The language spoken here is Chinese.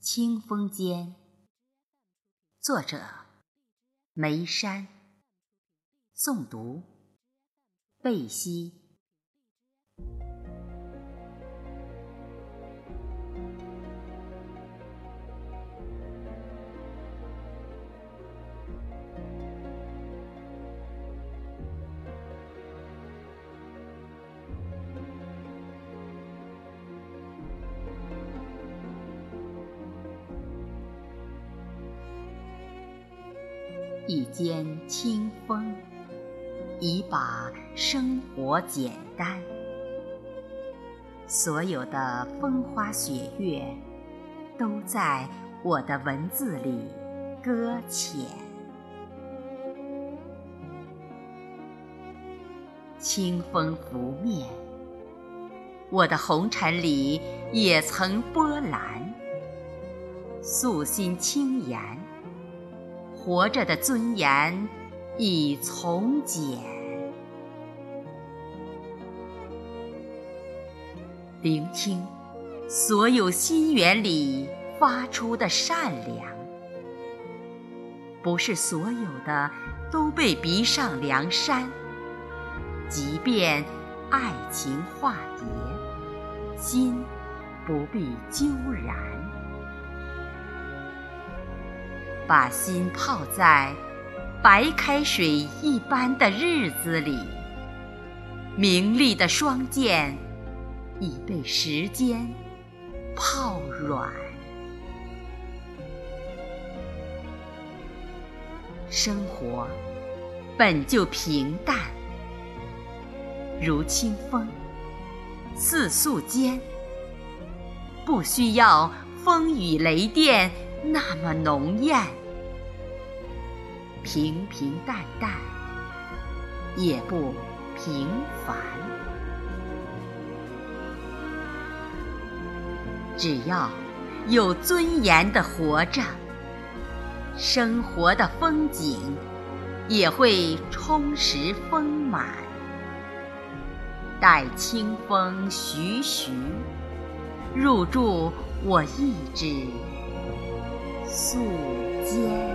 清风间，作者梅山，诵读贝西。一间清风，已把生活简单。所有的风花雪月，都在我的文字里搁浅。清风拂面，我的红尘里也曾波澜。素心轻言。活着的尊严已从简，聆听所有心源里发出的善良，不是所有的都被逼上梁山。即便爱情化蝶，心不必揪燃。把心泡在白开水一般的日子里，明丽的双剑已被时间泡软。生活本就平淡，如清风，似素笺，不需要风雨雷电那么浓艳。平平淡淡，也不平凡。只要有尊严的活着，生活的风景也会充实丰满。待清风徐徐入住我一纸素笺。